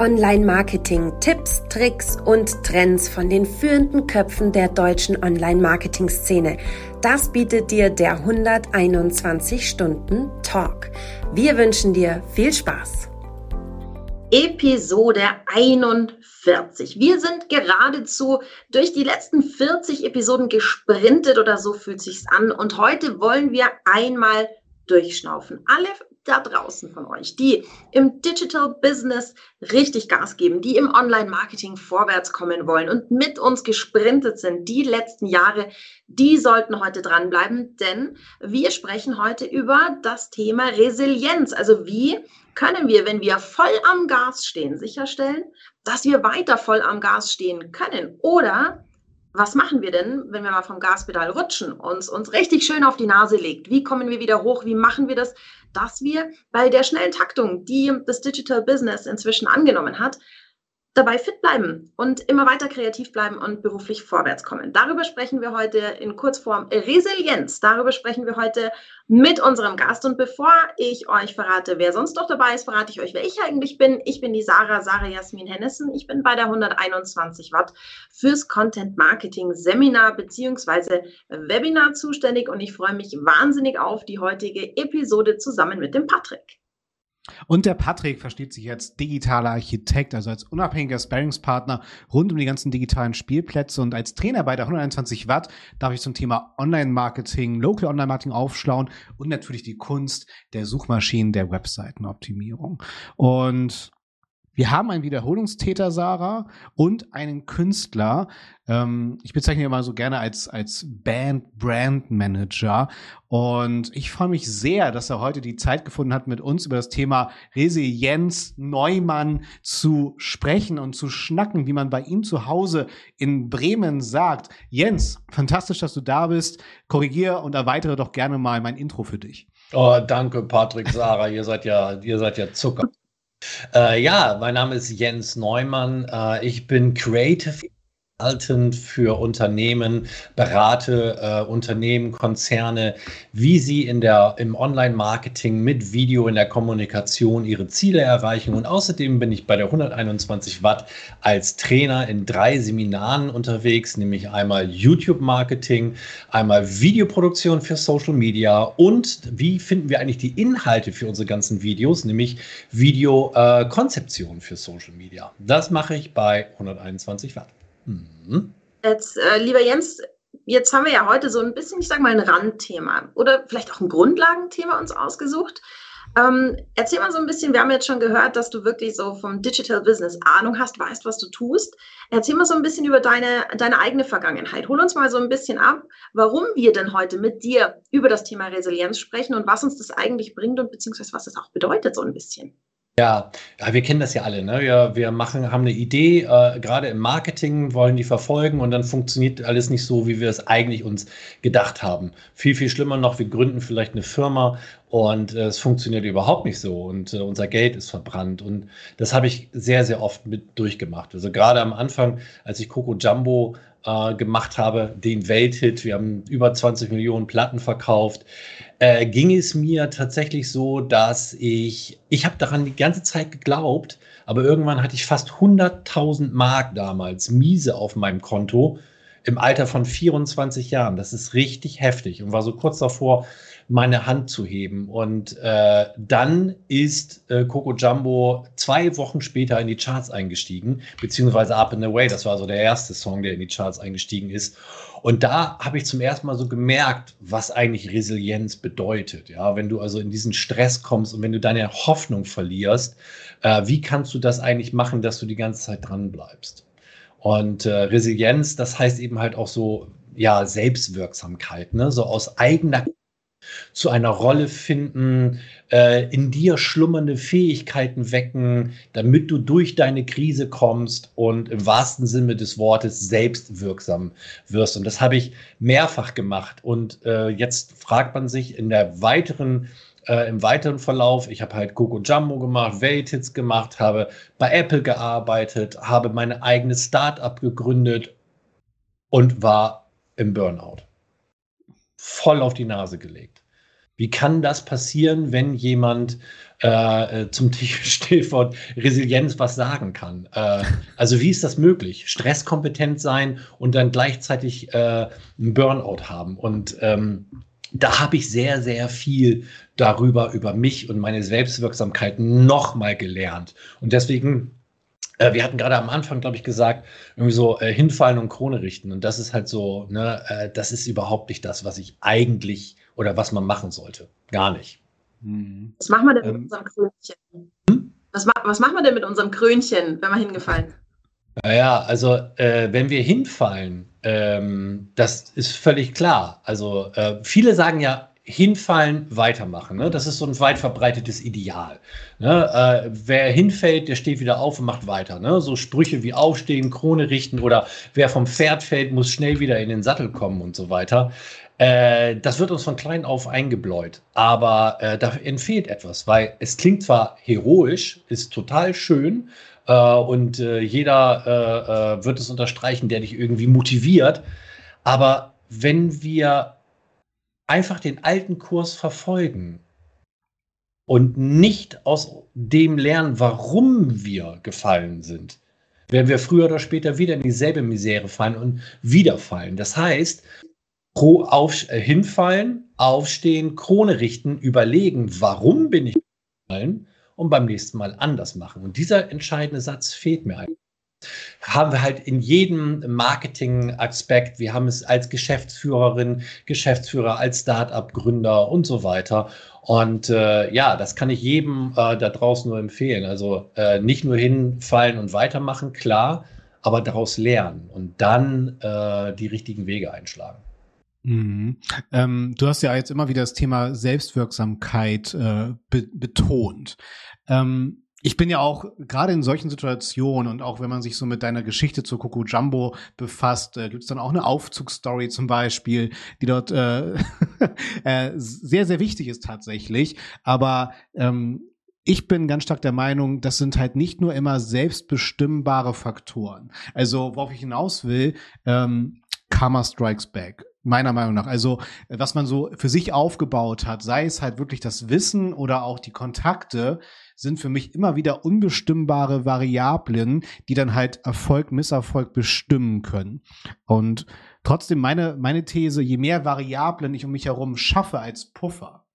Online-Marketing, Tipps, Tricks und Trends von den führenden Köpfen der deutschen Online-Marketing-Szene. Das bietet dir der 121 Stunden Talk. Wir wünschen dir viel Spaß. Episode 41. Wir sind geradezu durch die letzten 40 Episoden gesprintet oder so fühlt sich's an und heute wollen wir einmal durchschnaufen. Alle da draußen von euch, die im Digital Business richtig Gas geben, die im Online-Marketing vorwärts kommen wollen und mit uns gesprintet sind die letzten Jahre, die sollten heute dranbleiben, denn wir sprechen heute über das Thema Resilienz. Also wie können wir, wenn wir voll am Gas stehen, sicherstellen, dass wir weiter voll am Gas stehen können oder was machen wir denn, wenn wir mal vom Gaspedal rutschen, uns uns richtig schön auf die Nase legt? Wie kommen wir wieder hoch? Wie machen wir das, dass wir bei der schnellen Taktung, die das Digital Business inzwischen angenommen hat, dabei fit bleiben und immer weiter kreativ bleiben und beruflich vorwärts kommen. Darüber sprechen wir heute in Kurzform Resilienz. Darüber sprechen wir heute mit unserem Gast. Und bevor ich euch verrate, wer sonst noch dabei ist, verrate ich euch, wer ich eigentlich bin. Ich bin die Sarah, Sarah Jasmin Hennessen. Ich bin bei der 121 Watt fürs Content Marketing Seminar beziehungsweise Webinar zuständig und ich freue mich wahnsinnig auf die heutige Episode zusammen mit dem Patrick. Und der Patrick versteht sich als digitaler Architekt, also als unabhängiger Sparringspartner rund um die ganzen digitalen Spielplätze und als Trainer bei der 121 Watt darf ich zum Thema Online-Marketing, Local Online-Marketing aufschlauen und natürlich die Kunst der Suchmaschinen, der Webseitenoptimierung. Und wir haben einen Wiederholungstäter, Sarah, und einen Künstler. Ähm, ich bezeichne ihn immer so gerne als, als Band-Brand-Manager. Und ich freue mich sehr, dass er heute die Zeit gefunden hat, mit uns über das Thema Resilienz Neumann zu sprechen und zu schnacken, wie man bei ihm zu Hause in Bremen sagt. Jens, fantastisch, dass du da bist. Korrigiere und erweitere doch gerne mal mein Intro für dich. Oh, danke, Patrick, Sarah. ihr seid ja, ihr seid ja Zucker. Äh, ja, mein Name ist Jens Neumann. Äh, ich bin Creative Consultant für Unternehmen, berate äh, Unternehmen, Konzerne, wie sie in der, im Online-Marketing mit Video in der Kommunikation ihre Ziele erreichen. Und außerdem bin ich bei der 121 Watt als Trainer in drei Seminaren unterwegs, nämlich einmal YouTube-Marketing, einmal Videoproduktion für Social Media und wie finden wir eigentlich die Inhalte für unsere ganzen Videos, nämlich Videokonzeption äh, für Social Media. Das mache ich bei 121 Watt. Mhm. Jetzt, äh, lieber Jens, jetzt haben wir ja heute so ein bisschen, ich sag mal, ein Randthema oder vielleicht auch ein Grundlagenthema uns ausgesucht. Ähm, erzähl mal so ein bisschen, wir haben jetzt schon gehört, dass du wirklich so vom Digital Business Ahnung hast, weißt, was du tust. Erzähl mal so ein bisschen über deine, deine eigene Vergangenheit. Hol uns mal so ein bisschen ab, warum wir denn heute mit dir über das Thema Resilienz sprechen und was uns das eigentlich bringt und beziehungsweise was es auch bedeutet, so ein bisschen. Ja, ja, wir kennen das ja alle. Ne? Wir, wir machen, haben eine Idee, äh, gerade im Marketing wollen die verfolgen und dann funktioniert alles nicht so, wie wir es eigentlich uns gedacht haben. Viel, viel schlimmer noch, wir gründen vielleicht eine Firma und äh, es funktioniert überhaupt nicht so und äh, unser Geld ist verbrannt. Und das habe ich sehr, sehr oft mit durchgemacht. Also gerade am Anfang, als ich Coco Jumbo äh, gemacht habe, den Welthit, wir haben über 20 Millionen Platten verkauft äh, ging es mir tatsächlich so, dass ich, ich habe daran die ganze Zeit geglaubt, aber irgendwann hatte ich fast 100.000 Mark damals miese auf meinem Konto im Alter von 24 Jahren. Das ist richtig heftig und war so kurz davor, meine Hand zu heben. Und äh, dann ist äh, Coco Jumbo zwei Wochen später in die Charts eingestiegen, beziehungsweise Up and Away. Das war so der erste Song, der in die Charts eingestiegen ist. Und da habe ich zum ersten Mal so gemerkt, was eigentlich Resilienz bedeutet. Ja, wenn du also in diesen Stress kommst und wenn du deine Hoffnung verlierst, äh, wie kannst du das eigentlich machen, dass du die ganze Zeit dran bleibst? Und äh, Resilienz, das heißt eben halt auch so, ja, Selbstwirksamkeit, ne? so aus eigener zu einer Rolle finden, äh, in dir schlummernde Fähigkeiten wecken, damit du durch deine Krise kommst und im wahrsten Sinne des Wortes selbstwirksam wirst. Und das habe ich mehrfach gemacht. Und äh, jetzt fragt man sich in der weiteren äh, im weiteren Verlauf, ich habe halt Coco Jumbo gemacht, Welthits gemacht, habe bei Apple gearbeitet, habe meine eigene Start-up gegründet und war im Burnout voll auf die Nase gelegt. Wie kann das passieren, wenn jemand äh, äh zum Stichwort Resilienz was sagen kann? Äh, also wie ist das möglich? Stresskompetent sein und dann gleichzeitig äh, einen Burnout haben. Und ähm, da habe ich sehr, sehr viel darüber, über mich und meine Selbstwirksamkeit nochmal gelernt. Und deswegen äh, wir hatten gerade am Anfang, glaube ich, gesagt, irgendwie so äh, hinfallen und Krone richten. Und das ist halt so, ne, äh, das ist überhaupt nicht das, was ich eigentlich oder was man machen sollte. Gar nicht. Mhm. Was machen wir denn ähm, mit unserem Krönchen? Hm? Was, was machen wir denn mit unserem Krönchen, wenn wir hingefallen sind? Naja, also äh, wenn wir hinfallen, ähm, das ist völlig klar. Also äh, viele sagen ja, hinfallen, weitermachen. Ne? Das ist so ein weit verbreitetes Ideal. Ne? Äh, wer hinfällt, der steht wieder auf und macht weiter. Ne? So Sprüche wie aufstehen, Krone richten oder wer vom Pferd fällt, muss schnell wieder in den Sattel kommen und so weiter. Äh, das wird uns von klein auf eingebläut. Aber äh, da entfehlt etwas, weil es klingt zwar heroisch, ist total schön, äh, und äh, jeder äh, wird es unterstreichen, der dich irgendwie motiviert. Aber wenn wir einfach den alten Kurs verfolgen und nicht aus dem lernen, warum wir gefallen sind, werden wir früher oder später wieder in dieselbe Misere fallen und wieder fallen. Das heißt, pro auf, äh, hinfallen, aufstehen, Krone richten, überlegen, warum bin ich gefallen und beim nächsten Mal anders machen. Und dieser entscheidende Satz fehlt mir eigentlich haben wir halt in jedem Marketing-Aspekt. Wir haben es als Geschäftsführerin, Geschäftsführer, als Start-up-Gründer und so weiter. Und äh, ja, das kann ich jedem äh, da draußen nur empfehlen. Also äh, nicht nur hinfallen und weitermachen, klar, aber daraus lernen und dann äh, die richtigen Wege einschlagen. Mhm. Ähm, du hast ja jetzt immer wieder das Thema Selbstwirksamkeit äh, be betont. Ähm, ich bin ja auch gerade in solchen Situationen und auch wenn man sich so mit deiner Geschichte zu Coco Jumbo befasst, äh, gibt es dann auch eine Aufzugsstory zum Beispiel, die dort äh, äh, sehr, sehr wichtig ist tatsächlich. Aber ähm, ich bin ganz stark der Meinung, das sind halt nicht nur immer selbstbestimmbare Faktoren. Also, worauf ich hinaus will, ähm, Karma Strikes Back. Meiner Meinung nach. Also, was man so für sich aufgebaut hat, sei es halt wirklich das Wissen oder auch die Kontakte, sind für mich immer wieder unbestimmbare Variablen, die dann halt Erfolg, Misserfolg bestimmen können. Und trotzdem meine, meine These, je mehr Variablen ich um mich herum schaffe als Puffer,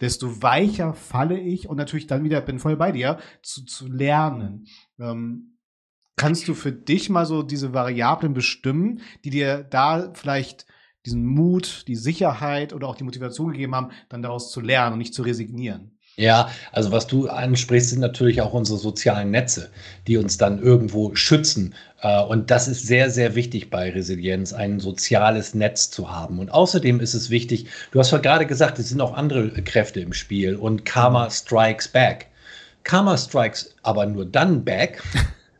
desto weicher falle ich und natürlich dann wieder, bin voll bei dir, zu, zu lernen. Ähm, kannst du für dich mal so diese Variablen bestimmen, die dir da vielleicht diesen Mut, die Sicherheit oder auch die Motivation gegeben haben, dann daraus zu lernen und nicht zu resignieren? Ja, also was du ansprichst, sind natürlich auch unsere sozialen Netze, die uns dann irgendwo schützen. Äh, und das ist sehr, sehr wichtig bei Resilienz, ein soziales Netz zu haben. Und außerdem ist es wichtig, du hast ja gerade gesagt, es sind auch andere Kräfte im Spiel und Karma mhm. strikes back. Karma strikes aber nur dann back,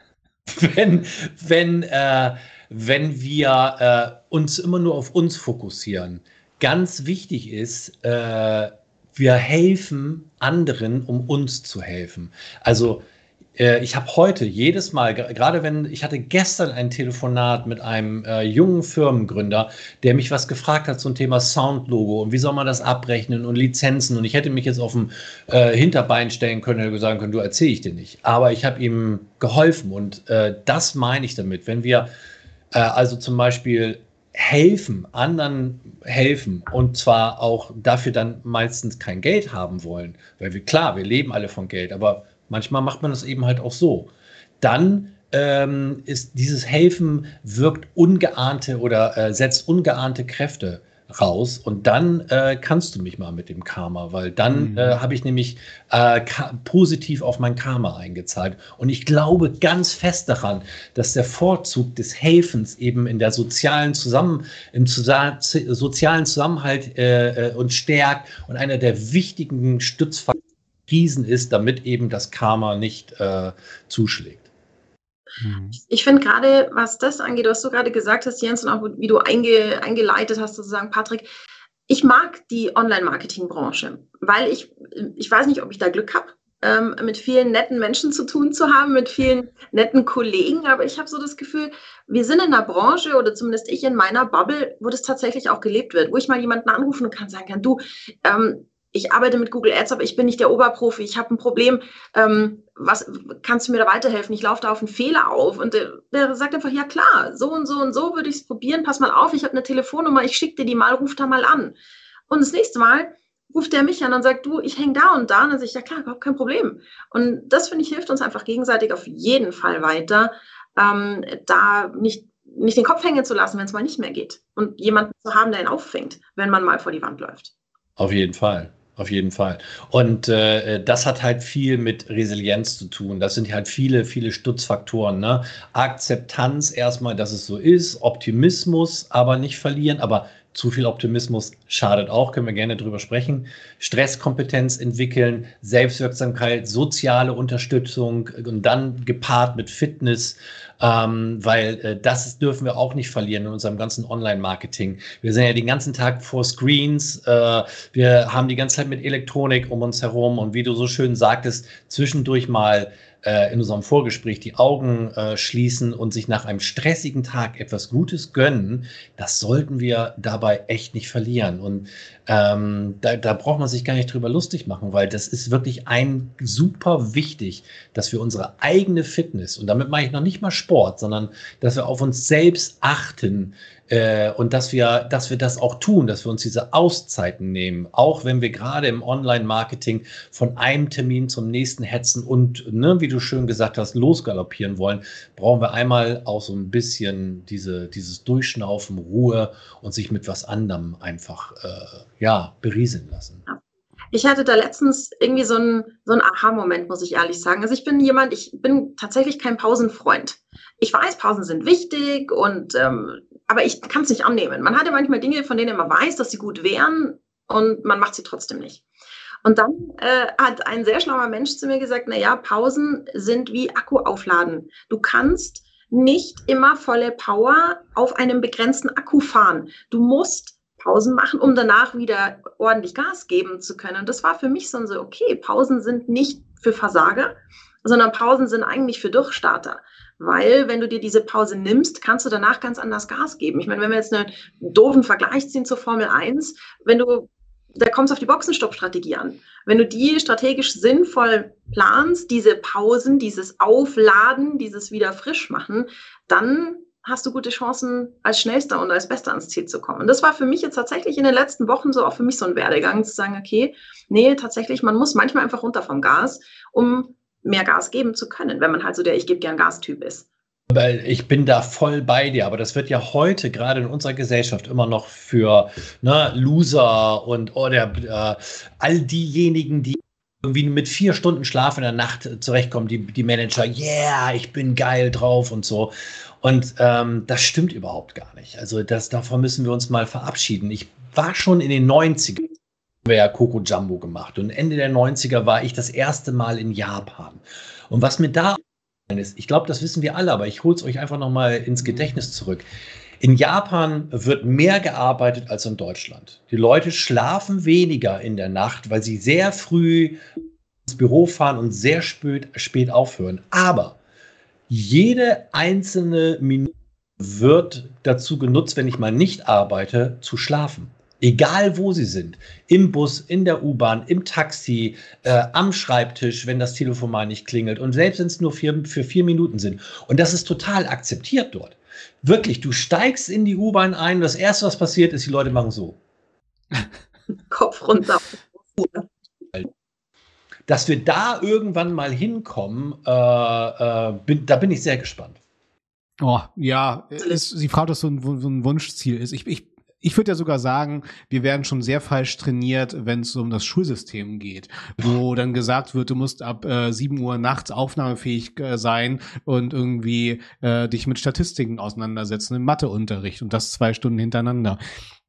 wenn, wenn, äh, wenn wir äh, uns immer nur auf uns fokussieren. Ganz wichtig ist, äh, wir helfen anderen, um uns zu helfen. Also äh, ich habe heute jedes Mal, gerade wenn ich hatte gestern ein Telefonat mit einem äh, jungen Firmengründer, der mich was gefragt hat zum Thema Soundlogo und wie soll man das abrechnen und Lizenzen und ich hätte mich jetzt auf dem äh, Hinterbein stellen können und sagen können, du erzähle ich dir nicht. Aber ich habe ihm geholfen und äh, das meine ich damit. Wenn wir äh, also zum Beispiel helfen, anderen helfen und zwar auch dafür dann meistens kein Geld haben wollen, weil wir klar, wir leben alle von Geld, aber manchmal macht man das eben halt auch so. Dann ähm, ist dieses Helfen wirkt ungeahnte oder äh, setzt ungeahnte Kräfte raus und dann äh, kannst du mich mal mit dem Karma, weil dann mhm. äh, habe ich nämlich äh, positiv auf mein Karma eingezahlt. Und ich glaube ganz fest daran, dass der Vorzug des Helfens eben in der sozialen Zusammen, im Zusa sozialen Zusammenhalt äh, äh, uns stärkt und einer der wichtigen Stützfaktoren ist, damit eben das Karma nicht äh, zuschlägt. Mhm. Ich finde gerade, was das angeht, was du gerade gesagt hast, Jens, und auch wie du einge, eingeleitet hast, sozusagen, Patrick, ich mag die Online-Marketing-Branche, weil ich, ich weiß nicht, ob ich da Glück habe, ähm, mit vielen netten Menschen zu tun zu haben, mit vielen netten Kollegen, aber ich habe so das Gefühl, wir sind in einer Branche oder zumindest ich in meiner Bubble, wo das tatsächlich auch gelebt wird, wo ich mal jemanden anrufen kann, sagen kann, du, ähm, ich arbeite mit Google Ads, aber ich bin nicht der Oberprofi, ich habe ein Problem, ähm, was kannst du mir da weiterhelfen? Ich laufe da auf einen Fehler auf. Und der, der sagt einfach, ja klar, so und so und so würde ich es probieren, pass mal auf, ich habe eine Telefonnummer, ich schicke dir die mal, ruf da mal an. Und das nächste Mal ruft der mich an und sagt, du, ich hänge da und da. Und dann sage ich, ja klar, überhaupt kein Problem. Und das, finde ich, hilft uns einfach gegenseitig auf jeden Fall weiter, ähm, da nicht, nicht den Kopf hängen zu lassen, wenn es mal nicht mehr geht. Und jemanden zu haben, der ihn auffängt, wenn man mal vor die Wand läuft. Auf jeden Fall. Auf jeden Fall. Und äh, das hat halt viel mit Resilienz zu tun. Das sind halt viele, viele Stutzfaktoren. Ne? Akzeptanz erstmal, dass es so ist, Optimismus aber nicht verlieren, aber zu viel Optimismus schadet auch, können wir gerne drüber sprechen. Stresskompetenz entwickeln, Selbstwirksamkeit, soziale Unterstützung und dann gepaart mit Fitness, ähm, weil äh, das dürfen wir auch nicht verlieren in unserem ganzen Online-Marketing. Wir sind ja den ganzen Tag vor Screens, äh, wir haben die ganze Zeit mit Elektronik um uns herum und wie du so schön sagtest, zwischendurch mal äh, in unserem Vorgespräch die Augen äh, schließen und sich nach einem stressigen Tag etwas Gutes gönnen, das sollten wir dabei echt nicht verlieren. Und ähm, da, da braucht man sich gar nicht drüber lustig machen, weil das ist wirklich ein super wichtig, dass wir unsere eigene Fitness, und damit meine ich noch nicht mal Sport, sondern dass wir auf uns selbst achten, äh, und dass wir, dass wir das auch tun, dass wir uns diese Auszeiten nehmen, auch wenn wir gerade im Online-Marketing von einem Termin zum nächsten hetzen und, ne, wie du schön gesagt hast, losgaloppieren wollen, brauchen wir einmal auch so ein bisschen diese, dieses Durchschnaufen, Ruhe und sich mit was anderem einfach äh, ja, berieseln lassen. Ich hatte da letztens irgendwie so einen so Aha-Moment, muss ich ehrlich sagen. Also ich bin jemand, ich bin tatsächlich kein Pausenfreund. Ich weiß, Pausen sind wichtig und ähm, aber ich kann es nicht annehmen. Man hat ja manchmal Dinge, von denen man weiß, dass sie gut wären und man macht sie trotzdem nicht. Und dann äh, hat ein sehr schlauer Mensch zu mir gesagt, na ja, Pausen sind wie Akku aufladen. Du kannst nicht immer volle Power auf einem begrenzten Akku fahren. Du musst Pausen machen, um danach wieder ordentlich Gas geben zu können. Und das war für mich so, okay, Pausen sind nicht für Versager, sondern Pausen sind eigentlich für Durchstarter. Weil, wenn du dir diese Pause nimmst, kannst du danach ganz anders Gas geben. Ich meine, wenn wir jetzt einen doofen Vergleich ziehen zur Formel 1, wenn du, da kommst du auf die Boxenstopp-Strategie an. Wenn du die strategisch sinnvoll planst, diese Pausen, dieses Aufladen, dieses wieder frisch machen, dann hast du gute Chancen, als Schnellster und als Bester ans Ziel zu kommen. Und das war für mich jetzt tatsächlich in den letzten Wochen so auch für mich so ein Werdegang, zu sagen, okay, nee, tatsächlich, man muss manchmal einfach runter vom Gas, um mehr Gas geben zu können, wenn man halt so der Ich gebe gern Gas-Typ ist. Weil ich bin da voll bei dir, aber das wird ja heute gerade in unserer Gesellschaft immer noch für ne, Loser und oder äh, all diejenigen, die irgendwie mit vier Stunden Schlaf in der Nacht zurechtkommen, die, die Manager, yeah, ich bin geil drauf und so. Und ähm, das stimmt überhaupt gar nicht. Also das, davon müssen wir uns mal verabschieden. Ich war schon in den 90ern wir ja Coco Jumbo gemacht. Und Ende der 90er war ich das erste Mal in Japan. Und was mir da ist, ich glaube, das wissen wir alle, aber ich hole es euch einfach nochmal ins Gedächtnis zurück. In Japan wird mehr gearbeitet als in Deutschland. Die Leute schlafen weniger in der Nacht, weil sie sehr früh ins Büro fahren und sehr spät, spät aufhören. Aber jede einzelne Minute wird dazu genutzt, wenn ich mal nicht arbeite, zu schlafen. Egal wo sie sind, im Bus, in der U-Bahn, im Taxi, äh, am Schreibtisch, wenn das Telefon mal nicht klingelt und selbst wenn es nur vier, für vier Minuten sind. Und das ist total akzeptiert dort. Wirklich, du steigst in die U-Bahn ein, das erste, was passiert, ist, die Leute machen so. Kopf runter. Dass wir da irgendwann mal hinkommen, äh, äh, bin, da bin ich sehr gespannt. Oh, ja, ist, die Frau, dass so ein, so ein Wunschziel ist. Ich, ich ich würde ja sogar sagen, wir werden schon sehr falsch trainiert, wenn es um das Schulsystem geht, wo dann gesagt wird, du musst ab äh, 7 Uhr nachts aufnahmefähig äh, sein und irgendwie äh, dich mit Statistiken auseinandersetzen im Matheunterricht und das zwei Stunden hintereinander.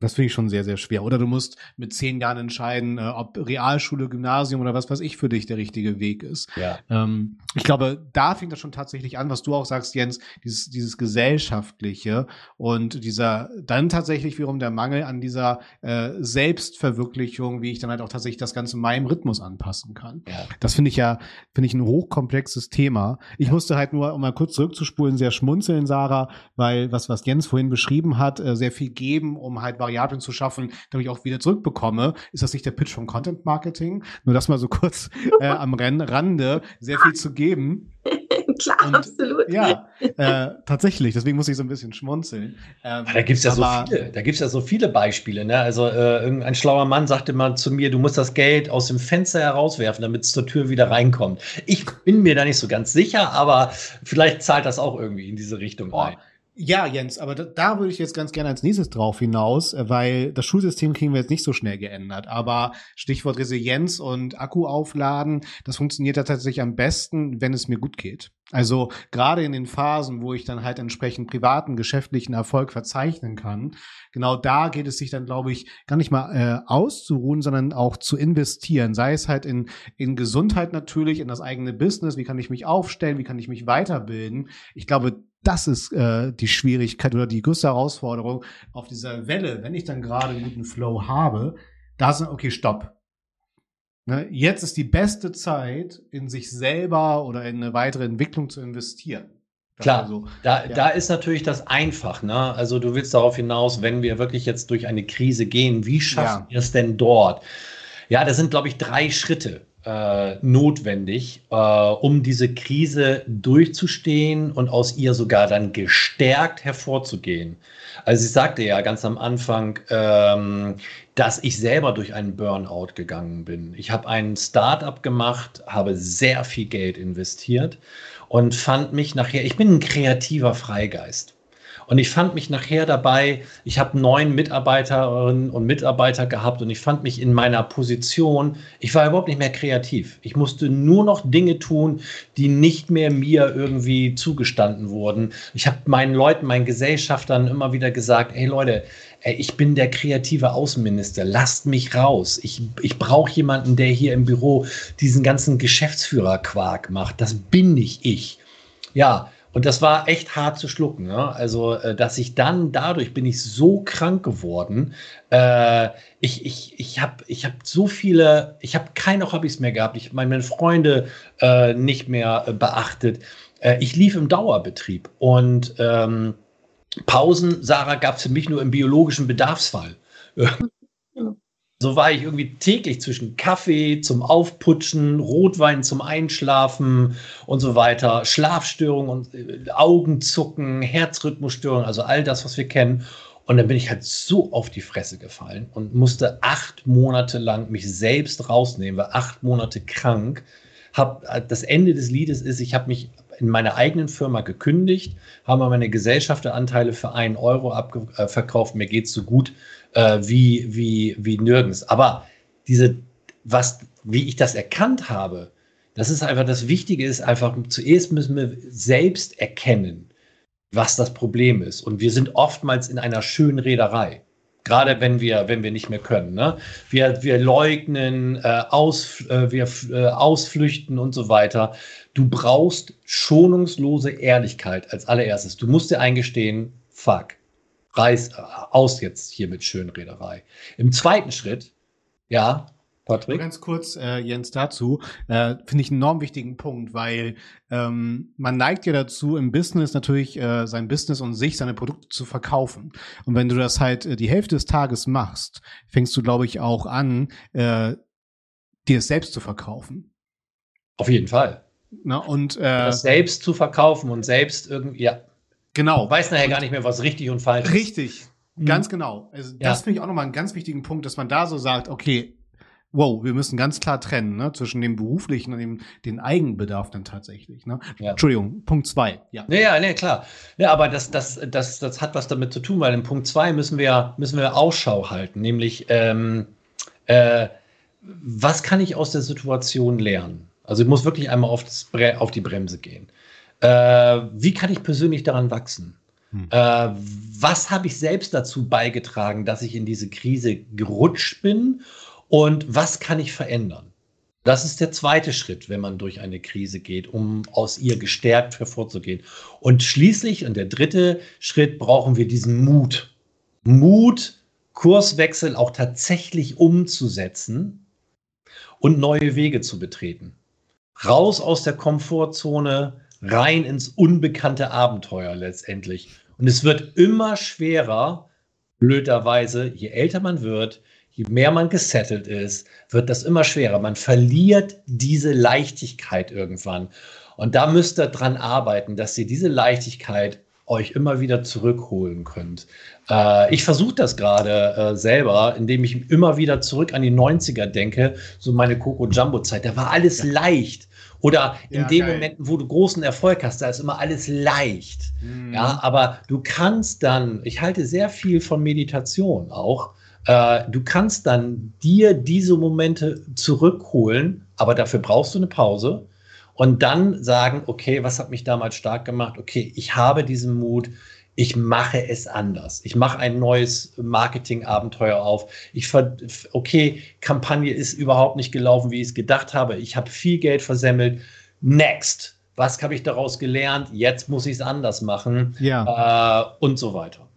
Das finde ich schon sehr, sehr schwer. Oder du musst mit zehn Jahren entscheiden, äh, ob Realschule, Gymnasium oder was weiß ich für dich der richtige Weg ist. Ja. Ähm, ich glaube, da fängt das schon tatsächlich an, was du auch sagst, Jens, dieses, dieses gesellschaftliche und dieser dann tatsächlich wiederum der Mangel an dieser äh, Selbstverwirklichung, wie ich dann halt auch tatsächlich das Ganze meinem Rhythmus anpassen kann. Ja. Das finde ich ja, finde ich ein hochkomplexes Thema. Ich ja. musste halt nur, um mal kurz zurückzuspulen, sehr schmunzeln, Sarah, weil was, was Jens vorhin beschrieben hat, äh, sehr viel geben, um halt Variablen zu schaffen, damit ich auch wieder zurückbekomme. Ist das nicht der Pitch vom Content Marketing? Nur das mal so kurz äh, am Rande, sehr viel zu geben. Klar, und, absolut. Ja, äh, tatsächlich. Deswegen muss ich so ein bisschen schmunzeln. Ähm, da gibt es ja so viele. Da gibt ja so viele Beispiele. Ne? Also äh, irgendein schlauer Mann sagte mal zu mir, du musst das Geld aus dem Fenster herauswerfen, damit es zur Tür wieder reinkommt. Ich bin mir da nicht so ganz sicher, aber vielleicht zahlt das auch irgendwie in diese Richtung ein. Ja, Jens, aber da, da, würde ich jetzt ganz gerne als nächstes drauf hinaus, äh, weil das Schulsystem kriegen wir jetzt nicht so schnell geändert. Aber Stichwort Resilienz und Akku aufladen, das funktioniert tatsächlich am besten, wenn es mir gut geht. Also gerade in den Phasen, wo ich dann halt entsprechend privaten, geschäftlichen Erfolg verzeichnen kann, genau da geht es sich dann, glaube ich, gar nicht mal äh, auszuruhen, sondern auch zu investieren. Sei es halt in, in Gesundheit natürlich, in das eigene Business, wie kann ich mich aufstellen, wie kann ich mich weiterbilden. Ich glaube, das ist äh, die Schwierigkeit oder die größte Herausforderung auf dieser Welle, wenn ich dann gerade einen guten Flow habe, da ist okay, stopp. Ne, jetzt ist die beste Zeit, in sich selber oder in eine weitere Entwicklung zu investieren. Klar, also, da, ja. da ist natürlich das einfach. Ne? Also du willst darauf hinaus, wenn wir wirklich jetzt durch eine Krise gehen, wie schaffen ja. wir es denn dort? Ja, das sind, glaube ich, drei Schritte äh, notwendig, äh, um diese Krise durchzustehen und aus ihr sogar dann gestärkt hervorzugehen. Also ich sagte ja ganz am Anfang, ähm, dass ich selber durch einen Burnout gegangen bin. Ich habe ein Startup gemacht, habe sehr viel Geld investiert und fand mich nachher, ich bin ein kreativer Freigeist. Und ich fand mich nachher dabei, ich habe neun Mitarbeiterinnen und Mitarbeiter gehabt und ich fand mich in meiner Position, ich war überhaupt nicht mehr kreativ. Ich musste nur noch Dinge tun, die nicht mehr mir irgendwie zugestanden wurden. Ich habe meinen Leuten, meinen Gesellschaftern immer wieder gesagt, hey Leute, ich bin der kreative Außenminister, lasst mich raus. Ich, ich brauche jemanden, der hier im Büro diesen ganzen Geschäftsführerquark macht. Das bin nicht ich. Ja, und das war echt hart zu schlucken. Ne? Also, äh, dass ich dann dadurch bin ich so krank geworden. Äh, ich ich, ich habe ich hab so viele, ich habe keine Hobbys mehr gehabt. Ich habe meine Freunde äh, nicht mehr äh, beachtet. Äh, ich lief im Dauerbetrieb und ähm, Pausen, Sarah, gab es für mich nur im biologischen Bedarfsfall. So war ich irgendwie täglich zwischen Kaffee zum Aufputschen, Rotwein zum Einschlafen und so weiter, Schlafstörungen und äh, Augenzucken, Herzrhythmusstörungen, also all das, was wir kennen. Und dann bin ich halt so auf die Fresse gefallen und musste acht Monate lang mich selbst rausnehmen, war acht Monate krank. Hab, äh, das Ende des Liedes ist, ich habe mich in meiner eigenen Firma gekündigt, habe meine Gesellschafteranteile für einen Euro abverkauft. Äh, Mir geht es so gut äh, wie, wie, wie nirgends. Aber diese, was, wie ich das erkannt habe, das ist einfach das Wichtige ist einfach, zuerst müssen wir selbst erkennen, was das Problem ist. Und wir sind oftmals in einer schönen Reederei. Gerade wenn wir, wenn wir nicht mehr können. Ne? Wir, wir leugnen, äh, aus, äh, wir äh, ausflüchten und so weiter. Du brauchst schonungslose Ehrlichkeit als allererstes. Du musst dir eingestehen, fuck, reiß äh, aus jetzt hier mit Schönrederei. Im zweiten Schritt, ja, Patrick? Ganz kurz, äh, Jens, dazu. Äh, Finde ich einen enorm wichtigen Punkt, weil ähm, man neigt ja dazu, im Business natürlich äh, sein Business und sich, seine Produkte zu verkaufen. Und wenn du das halt äh, die Hälfte des Tages machst, fängst du, glaube ich, auch an, äh, dir es selbst zu verkaufen. Auf jeden Fall. Na, und äh, das selbst zu verkaufen und selbst irgendwie, ja. Genau. Du weißt nachher gar nicht mehr, was richtig und falsch ist. Richtig. Mhm. Ganz genau. Also das ja. finde ich auch nochmal einen ganz wichtigen Punkt, dass man da so sagt, okay, wow, wir müssen ganz klar trennen, ne, zwischen dem beruflichen und dem den Eigenbedarf dann tatsächlich. Ne? Ja. Entschuldigung, Punkt zwei. Ja, ja, ja nee, klar. Ja, aber das, das, das, das hat was damit zu tun, weil in Punkt zwei müssen wir, müssen wir Ausschau halten, nämlich ähm, äh, was kann ich aus der Situation lernen? Also ich muss wirklich einmal auf, auf die Bremse gehen. Äh, wie kann ich persönlich daran wachsen? Hm. Äh, was habe ich selbst dazu beigetragen, dass ich in diese Krise gerutscht bin? Und was kann ich verändern? Das ist der zweite Schritt, wenn man durch eine Krise geht, um aus ihr gestärkt hervorzugehen. Und schließlich, und der dritte Schritt, brauchen wir diesen Mut. Mut, Kurswechsel auch tatsächlich umzusetzen und neue Wege zu betreten. Raus aus der Komfortzone, rein ins unbekannte Abenteuer letztendlich. Und es wird immer schwerer, blöderweise, je älter man wird, je mehr man gesettelt ist, wird das immer schwerer. Man verliert diese Leichtigkeit irgendwann. Und da müsst ihr dran arbeiten, dass ihr diese Leichtigkeit euch immer wieder zurückholen könnt. Äh, ich versuche das gerade äh, selber, indem ich immer wieder zurück an die 90er denke, so meine Coco Jumbo Zeit. Da war alles leicht. Oder in ja, den geil. Momenten, wo du großen Erfolg hast, da ist immer alles leicht. Mhm. Ja, aber du kannst dann, ich halte sehr viel von Meditation auch. Äh, du kannst dann dir diese Momente zurückholen, aber dafür brauchst du eine Pause und dann sagen, okay, was hat mich damals stark gemacht? Okay, ich habe diesen Mut, ich mache es anders. Ich mache ein neues Marketing-Abenteuer auf. Ich ver okay, Kampagne ist überhaupt nicht gelaufen, wie ich es gedacht habe. Ich habe viel Geld versemmelt. Next. Was habe ich daraus gelernt? Jetzt muss ich es anders machen. Ja. Äh, und so weiter.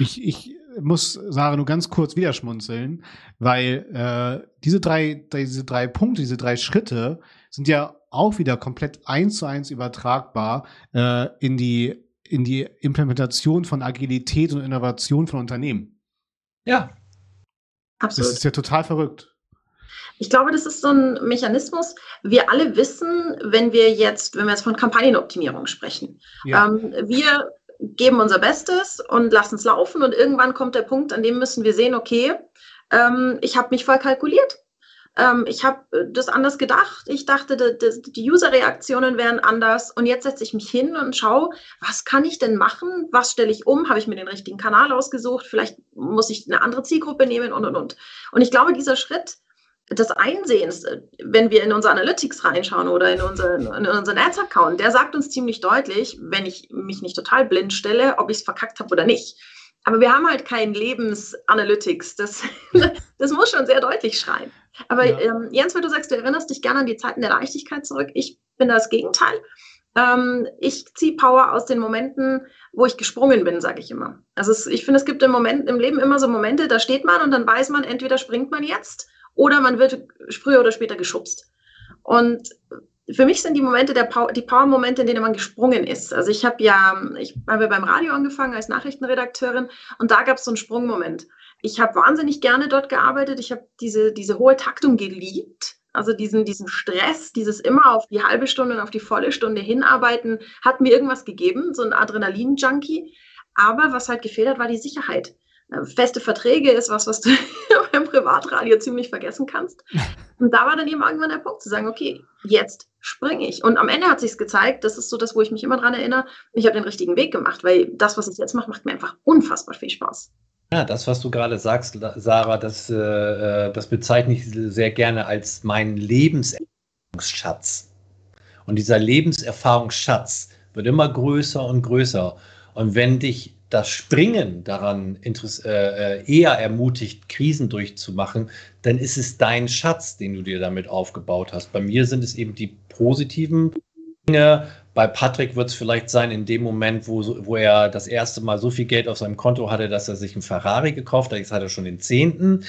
Ich, ich muss Sarah nur ganz kurz wieder schmunzeln, weil äh, diese drei, diese drei Punkte, diese drei Schritte sind ja auch wieder komplett eins zu eins übertragbar äh, in die in die Implementation von Agilität und Innovation von Unternehmen. Ja. Absolut. Das ist ja total verrückt. Ich glaube, das ist so ein Mechanismus. Wir alle wissen, wenn wir jetzt, wenn wir jetzt von Kampagnenoptimierung sprechen, ja. ähm, wir geben unser Bestes und lassen es laufen und irgendwann kommt der Punkt, an dem müssen wir sehen, okay, ähm, ich habe mich voll kalkuliert. Ähm, ich habe äh, das anders gedacht. Ich dachte, die User-Reaktionen wären anders. Und jetzt setze ich mich hin und schaue, was kann ich denn machen? Was stelle ich um? Habe ich mir den richtigen Kanal ausgesucht? Vielleicht muss ich eine andere Zielgruppe nehmen und, und, und. Und ich glaube, dieser Schritt des Einsehens, äh, wenn wir in unsere Analytics reinschauen oder in unseren, in unseren Ads-Account, der sagt uns ziemlich deutlich, wenn ich mich nicht total blind stelle, ob ich es verkackt habe oder nicht. Aber wir haben halt kein Lebensanalytics. Das, das muss schon sehr deutlich schreien. Aber ja. ähm, Jens, weil du sagst, du erinnerst dich gerne an die Zeiten der Leichtigkeit zurück. Ich bin das Gegenteil. Ähm, ich ziehe Power aus den Momenten, wo ich gesprungen bin, sage ich immer. Also es, ich finde, es gibt im Moment im Leben immer so Momente, da steht man und dann weiß man, entweder springt man jetzt oder man wird früher oder später geschubst. Und für mich sind die Momente der Power, die Power-Momente, in denen man gesprungen ist. Also ich habe ja, ich habe beim Radio angefangen als Nachrichtenredakteurin und da gab es so einen Sprungmoment. Ich habe wahnsinnig gerne dort gearbeitet. Ich habe diese, diese hohe Taktung geliebt. Also diesen, diesen Stress, dieses immer auf die halbe Stunde und auf die volle Stunde hinarbeiten, hat mir irgendwas gegeben, so ein Adrenalin-Junkie. Aber was halt gefehlt hat, war die Sicherheit. Äh, feste Verträge ist was, was du beim Privatradio ziemlich vergessen kannst. Und da war dann eben irgendwann der Punkt zu sagen, okay, jetzt springe ich. Und am Ende hat sich gezeigt, das ist so das, wo ich mich immer dran erinnere, ich habe den richtigen Weg gemacht, weil das, was ich jetzt mache, macht mir einfach unfassbar viel Spaß. Ja, das, was du gerade sagst, Sarah, das, äh, äh das bezeichne ich sehr gerne als meinen Lebenserfahrungsschatz. Und dieser Lebenserfahrungsschatz wird immer größer und größer. Und wenn dich das Springen daran äh, äh, eher ermutigt, Krisen durchzumachen, dann ist es dein Schatz, den du dir damit aufgebaut hast. Bei mir sind es eben die positiven Dinge. Bei Patrick wird es vielleicht sein, in dem Moment, wo, wo er das erste Mal so viel Geld auf seinem Konto hatte, dass er sich einen Ferrari gekauft hat. Jetzt hat er schon den zehnten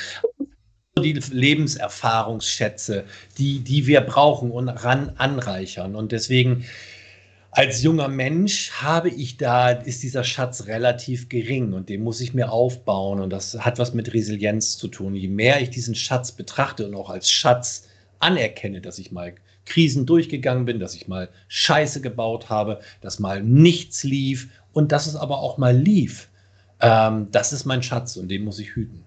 die Lebenserfahrungsschätze, die, die wir brauchen und ran anreichern. Und deswegen als junger Mensch habe ich da, ist dieser Schatz relativ gering und den muss ich mir aufbauen und das hat was mit Resilienz zu tun. Je mehr ich diesen Schatz betrachte und auch als Schatz anerkenne, dass ich mal Krisen durchgegangen bin, dass ich mal Scheiße gebaut habe, dass mal nichts lief und dass es aber auch mal lief. Ähm, das ist mein Schatz und den muss ich hüten.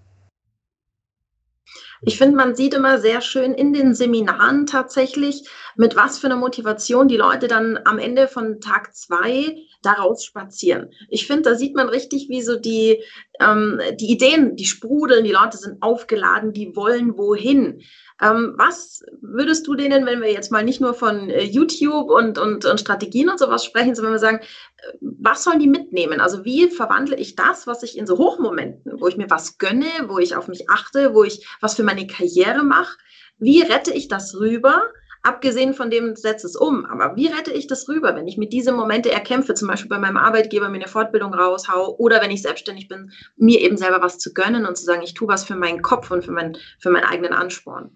Ich finde, man sieht immer sehr schön in den Seminaren tatsächlich, mit was für einer Motivation die Leute dann am Ende von Tag zwei daraus spazieren. Ich finde, da sieht man richtig, wie so die, ähm, die Ideen, die sprudeln, die Leute sind aufgeladen, die wollen wohin. Ähm, was würdest du denen, wenn wir jetzt mal nicht nur von äh, YouTube und, und, und Strategien und sowas sprechen, sondern wir sagen, äh, was sollen die mitnehmen? Also wie verwandle ich das, was ich in so Hochmomenten, wo ich mir was gönne, wo ich auf mich achte, wo ich was für meine Karriere mache, wie rette ich das rüber? Abgesehen von dem, setze es um. Aber wie rette ich das rüber, wenn ich mit diese Momente erkämpfe, zum Beispiel bei meinem Arbeitgeber mir eine Fortbildung raushau oder wenn ich selbstständig bin, mir eben selber was zu gönnen und zu sagen, ich tue was für meinen Kopf und für, mein, für meinen eigenen Ansporn?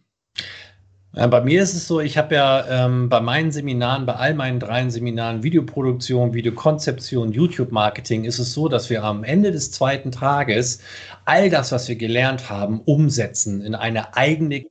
Bei mir ist es so, ich habe ja ähm, bei meinen Seminaren, bei all meinen drei Seminaren, Videoproduktion, Videokonzeption, YouTube-Marketing, ist es so, dass wir am Ende des zweiten Tages all das, was wir gelernt haben, umsetzen in eine eigene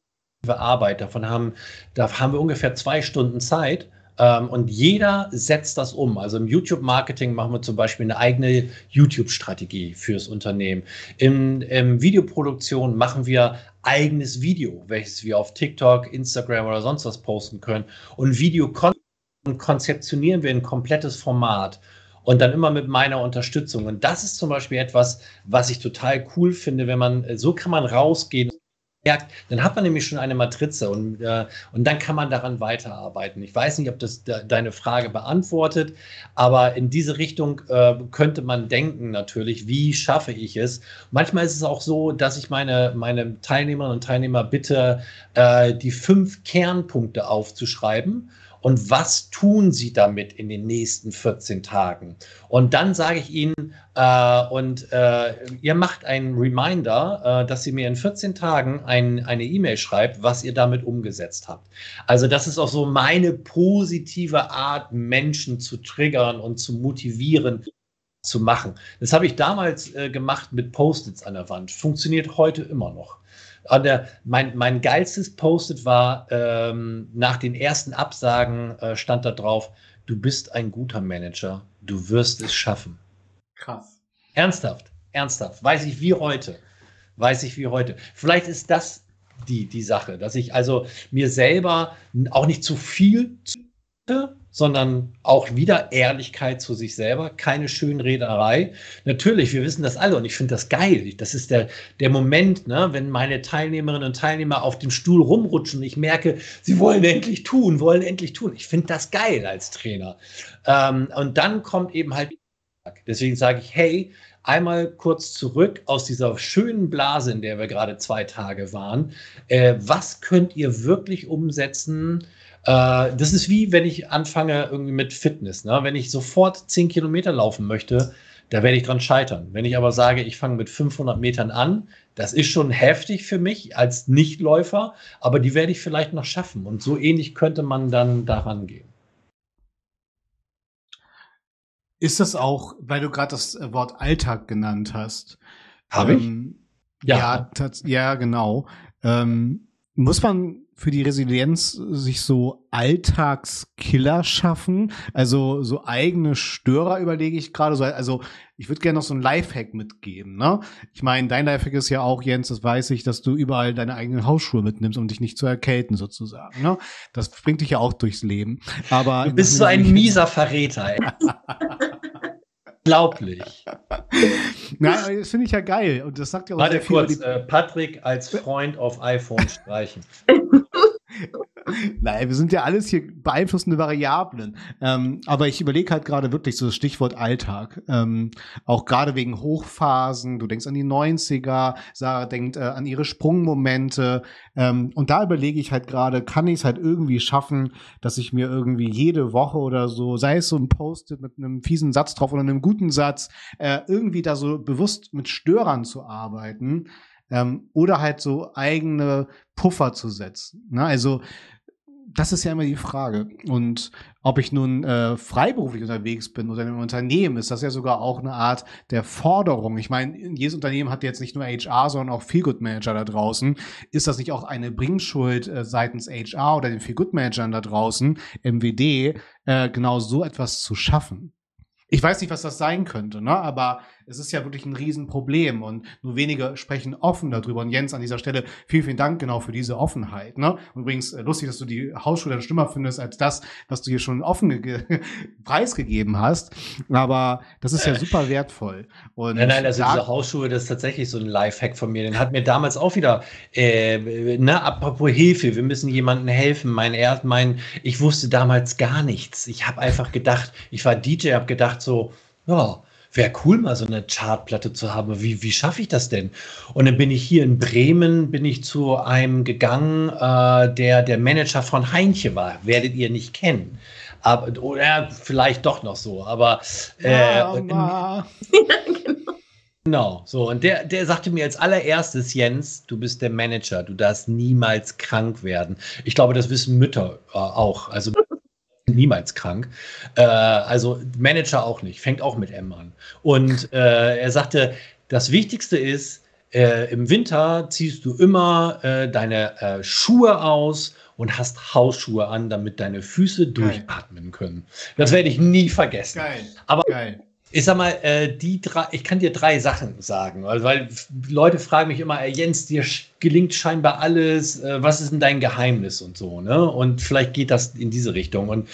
Arbeit. Davon haben, da haben wir ungefähr zwei Stunden Zeit. Ähm, und jeder setzt das um. Also im YouTube-Marketing machen wir zum Beispiel eine eigene YouTube-Strategie fürs Unternehmen. In, in Videoproduktion machen wir eigenes Video, welches wir auf TikTok, Instagram oder sonst was posten können. Und Video konzeptionieren wir ein komplettes Format und dann immer mit meiner Unterstützung. Und das ist zum Beispiel etwas, was ich total cool finde, wenn man, so kann man rausgehen merkt, dann hat man nämlich schon eine Matrize und, äh, und dann kann man daran weiterarbeiten. Ich weiß nicht, ob das de deine Frage beantwortet, aber in diese Richtung äh, könnte man denken natürlich, wie schaffe ich es? Manchmal ist es auch so, dass ich meine, meine Teilnehmerinnen und Teilnehmer bitte, äh, die fünf Kernpunkte aufzuschreiben und was tun Sie damit in den nächsten 14 Tagen? Und dann sage ich Ihnen, äh, und äh, ihr macht einen Reminder, äh, dass Sie mir in 14 Tagen ein, eine E-Mail schreibt, was ihr damit umgesetzt habt. Also das ist auch so meine positive Art, Menschen zu triggern und zu motivieren zu machen. Das habe ich damals äh, gemacht mit Post-its an der Wand. Funktioniert heute immer noch der, mein, mein geilstes Postet war, ähm, nach den ersten Absagen äh, stand da drauf, du bist ein guter Manager, du wirst es schaffen. Krass. Ernsthaft, ernsthaft. Weiß ich wie heute. Weiß ich wie heute. Vielleicht ist das die, die Sache, dass ich also mir selber auch nicht zu viel sondern auch wieder Ehrlichkeit zu sich selber, keine Schönrederei. Natürlich, wir wissen das alle und ich finde das geil. Das ist der, der Moment, ne, wenn meine Teilnehmerinnen und Teilnehmer auf dem Stuhl rumrutschen ich merke, sie wollen endlich tun, wollen endlich tun. Ich finde das geil als Trainer. Ähm, und dann kommt eben halt, deswegen sage ich, hey, einmal kurz zurück aus dieser schönen Blase, in der wir gerade zwei Tage waren. Äh, was könnt ihr wirklich umsetzen? Äh, das ist wie, wenn ich anfange irgendwie mit Fitness. Ne? Wenn ich sofort 10 Kilometer laufen möchte, da werde ich dran scheitern. Wenn ich aber sage, ich fange mit 500 Metern an, das ist schon heftig für mich als Nichtläufer, aber die werde ich vielleicht noch schaffen. Und so ähnlich könnte man dann daran gehen. Ist das auch, weil du gerade das Wort Alltag genannt hast? Habe ähm, ich? Ja, ja, ja genau. Ähm, muss man für die Resilienz sich so Alltagskiller schaffen? Also so eigene Störer überlege ich gerade so. Also ich würde gerne noch so ein Lifehack mitgeben. Ne? Ich meine, dein Lifehack ist ja auch, Jens, das weiß ich, dass du überall deine eigenen Hausschuhe mitnimmst, um dich nicht zu erkälten sozusagen. Ne? Das bringt dich ja auch durchs Leben. Aber du bist so ein mieser Verräter. Ey. Unglaublich. Nein, das finde ich ja geil. Und das sagt ja auch Warte kurz, äh, Patrick als Freund auf iPhone streichen. Nein, wir sind ja alles hier beeinflussende Variablen. Ähm, aber ich überlege halt gerade wirklich so das Stichwort Alltag. Ähm, auch gerade wegen Hochphasen. Du denkst an die 90er, Sarah denkt äh, an ihre Sprungmomente. Ähm, und da überlege ich halt gerade, kann ich es halt irgendwie schaffen, dass ich mir irgendwie jede Woche oder so, sei es so ein Post-it mit einem fiesen Satz drauf oder einem guten Satz, äh, irgendwie da so bewusst mit Störern zu arbeiten ähm, oder halt so eigene Puffer zu setzen. Ne? Also das ist ja immer die Frage. Und ob ich nun äh, freiberuflich unterwegs bin oder in einem Unternehmen, ist das ja sogar auch eine Art der Forderung. Ich meine, jedes Unternehmen hat jetzt nicht nur HR, sondern auch Feelgood Manager da draußen. Ist das nicht auch eine Bringschuld äh, seitens HR oder den Feelgood Managern da draußen, MWD, äh, genau so etwas zu schaffen? Ich weiß nicht, was das sein könnte, ne? aber es ist ja wirklich ein Riesenproblem und nur wenige sprechen offen darüber. Und Jens, an dieser Stelle vielen, vielen Dank genau für diese Offenheit. Ne? Und übrigens äh, lustig, dass du die Hausschuhe dann schlimmer findest als das, was du hier schon offen preisgegeben hast. Aber das ist ja super wertvoll. Und nein, nein, also diese Hausschuhe, das ist tatsächlich so ein Lifehack von mir. Den hat mir damals auch wieder, äh, ne, apropos Hilfe, wir müssen jemandem helfen. Mein, er, mein, ich wusste damals gar nichts. Ich habe einfach gedacht, ich war DJ, habe gedacht so, ja, wäre cool, mal so eine Chartplatte zu haben. Wie, wie schaffe ich das denn? Und dann bin ich hier in Bremen, bin ich zu einem gegangen, äh, der der Manager von Heinche war. Werdet ihr nicht kennen. Aber, oder vielleicht doch noch so, aber äh, Mama. Genau, so. Und der, der sagte mir als allererstes, Jens, du bist der Manager, du darfst niemals krank werden. Ich glaube, das wissen Mütter äh, auch. Also niemals krank. Äh, also Manager auch nicht, fängt auch mit M an. Und äh, er sagte, das Wichtigste ist, äh, im Winter ziehst du immer äh, deine äh, Schuhe aus und hast Hausschuhe an, damit deine Füße Geil. durchatmen können. Das werde ich nie vergessen. Geil. Aber Geil. Ich sag mal, äh, die drei, ich kann dir drei Sachen sagen, weil, weil Leute fragen mich immer, Jens, dir gelingt scheinbar alles, äh, was ist denn dein Geheimnis und so, ne? Und vielleicht geht das in diese Richtung. Und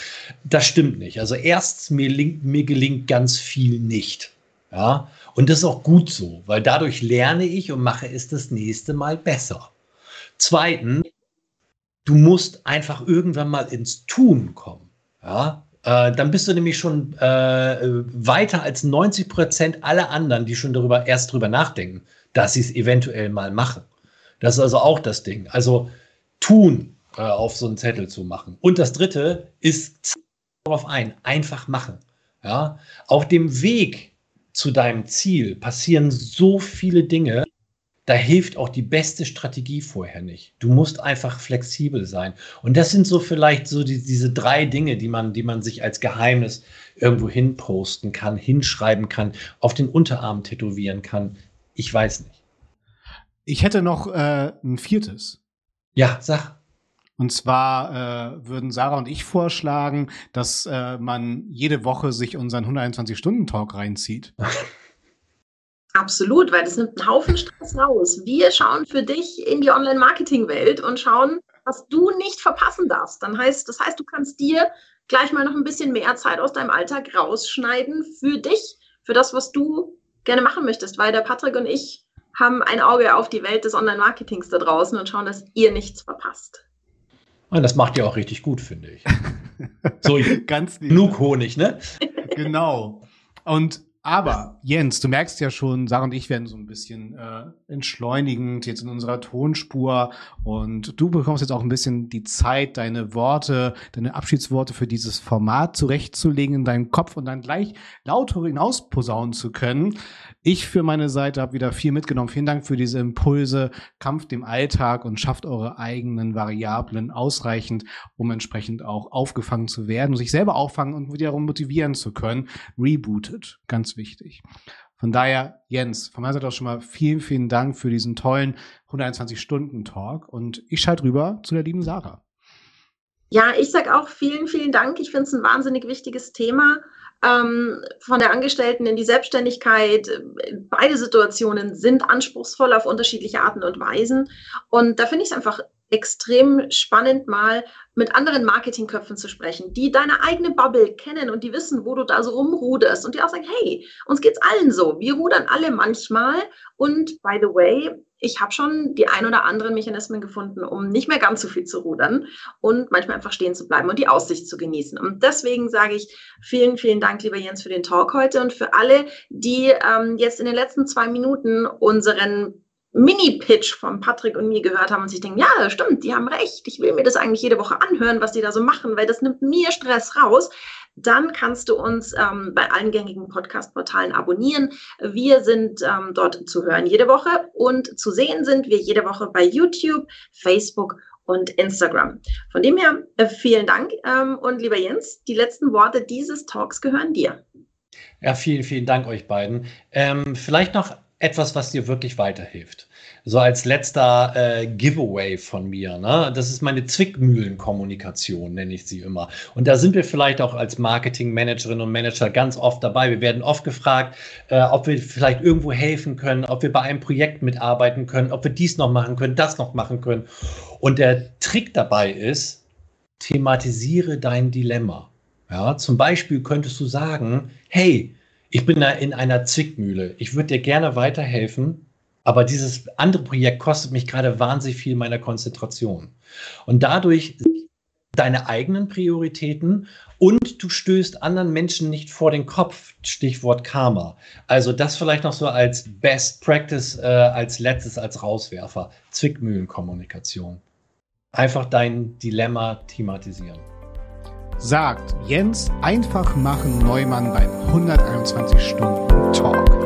das stimmt nicht. Also erstens, mir, mir gelingt ganz viel nicht. Ja. Und das ist auch gut so, weil dadurch lerne ich und mache es das nächste Mal besser. Zweitens, du musst einfach irgendwann mal ins Tun kommen. Ja, äh, dann bist du nämlich schon äh, weiter als 90 Prozent aller anderen, die schon darüber erst drüber nachdenken, dass sie es eventuell mal machen. Das ist also auch das Ding. Also tun, äh, auf so einen Zettel zu machen. Und das dritte ist darauf ein, einfach machen. Ja, auf dem Weg zu deinem Ziel passieren so viele Dinge, da hilft auch die beste Strategie vorher nicht. Du musst einfach flexibel sein. Und das sind so vielleicht so die, diese drei Dinge, die man, die man sich als Geheimnis irgendwo hinposten kann, hinschreiben kann, auf den Unterarm tätowieren kann. Ich weiß nicht. Ich hätte noch äh, ein viertes. Ja, sag. Und zwar äh, würden Sarah und ich vorschlagen, dass äh, man jede Woche sich unseren 121-Stunden-Talk reinzieht. Absolut, weil das nimmt einen Haufen Stress raus. Wir schauen für dich in die Online-Marketing-Welt und schauen, was du nicht verpassen darfst. Dann heißt, das heißt, du kannst dir gleich mal noch ein bisschen mehr Zeit aus deinem Alltag rausschneiden für dich, für das, was du gerne machen möchtest, weil der Patrick und ich haben ein Auge auf die Welt des Online-Marketings da draußen und schauen, dass ihr nichts verpasst. Und das macht ihr auch richtig gut, finde ich. So, ganz genug Honig, ne? Genau. Und aber Jens, du merkst ja schon, Sarah und ich werden so ein bisschen äh, entschleunigend jetzt in unserer Tonspur und du bekommst jetzt auch ein bisschen die Zeit, deine Worte, deine Abschiedsworte für dieses Format zurechtzulegen in deinem Kopf und dann gleich lauter hinaus posaunen zu können. Ich für meine Seite habe wieder viel mitgenommen. Vielen Dank für diese Impulse. Kampft dem Alltag und schafft eure eigenen Variablen ausreichend, um entsprechend auch aufgefangen zu werden, sich selber auffangen und wiederum motivieren zu können. Rebooted. Ganz wichtig. Von daher, Jens, von meiner Seite auch schon mal vielen, vielen Dank für diesen tollen 121-Stunden-Talk und ich schalte rüber zu der lieben Sarah. Ja, ich sage auch vielen, vielen Dank. Ich finde es ein wahnsinnig wichtiges Thema ähm, von der Angestellten in die Selbstständigkeit. Beide Situationen sind anspruchsvoll auf unterschiedliche Arten und Weisen. Und da finde ich es einfach extrem spannend, mal mit anderen Marketingköpfen zu sprechen, die deine eigene Bubble kennen und die wissen, wo du da so rumruderst und die auch sagen, hey, uns geht's allen so. Wir rudern alle manchmal. Und by the way, ich habe schon die ein oder anderen Mechanismen gefunden, um nicht mehr ganz so viel zu rudern und manchmal einfach stehen zu bleiben und die Aussicht zu genießen. Und deswegen sage ich vielen, vielen Dank, lieber Jens, für den Talk heute und für alle, die ähm, jetzt in den letzten zwei Minuten unseren Mini-Pitch von Patrick und mir gehört haben und sich denken, ja, stimmt, die haben recht. Ich will mir das eigentlich jede Woche anhören, was die da so machen, weil das nimmt mir Stress raus. Dann kannst du uns ähm, bei allen gängigen Podcast-Portalen abonnieren. Wir sind ähm, dort zu hören jede Woche und zu sehen sind wir jede Woche bei YouTube, Facebook und Instagram. Von dem her äh, vielen Dank ähm, und lieber Jens, die letzten Worte dieses Talks gehören dir. Ja, vielen, vielen Dank euch beiden. Ähm, vielleicht noch etwas, was dir wirklich weiterhilft. So als letzter äh, Giveaway von mir. Ne? Das ist meine Zwickmühlenkommunikation, nenne ich sie immer. Und da sind wir vielleicht auch als Marketingmanagerinnen und Manager ganz oft dabei. Wir werden oft gefragt, äh, ob wir vielleicht irgendwo helfen können, ob wir bei einem Projekt mitarbeiten können, ob wir dies noch machen können, das noch machen können. Und der Trick dabei ist, thematisiere dein Dilemma. Ja, zum Beispiel könntest du sagen, hey, ich bin da in einer Zwickmühle. Ich würde dir gerne weiterhelfen, aber dieses andere Projekt kostet mich gerade wahnsinnig viel meiner Konzentration. Und dadurch deine eigenen Prioritäten und du stößt anderen Menschen nicht vor den Kopf. Stichwort Karma. Also das vielleicht noch so als Best Practice, äh, als letztes, als Rauswerfer. Zwickmühlenkommunikation. Einfach dein Dilemma thematisieren sagt Jens einfach machen Neumann beim 121 Stunden Talk.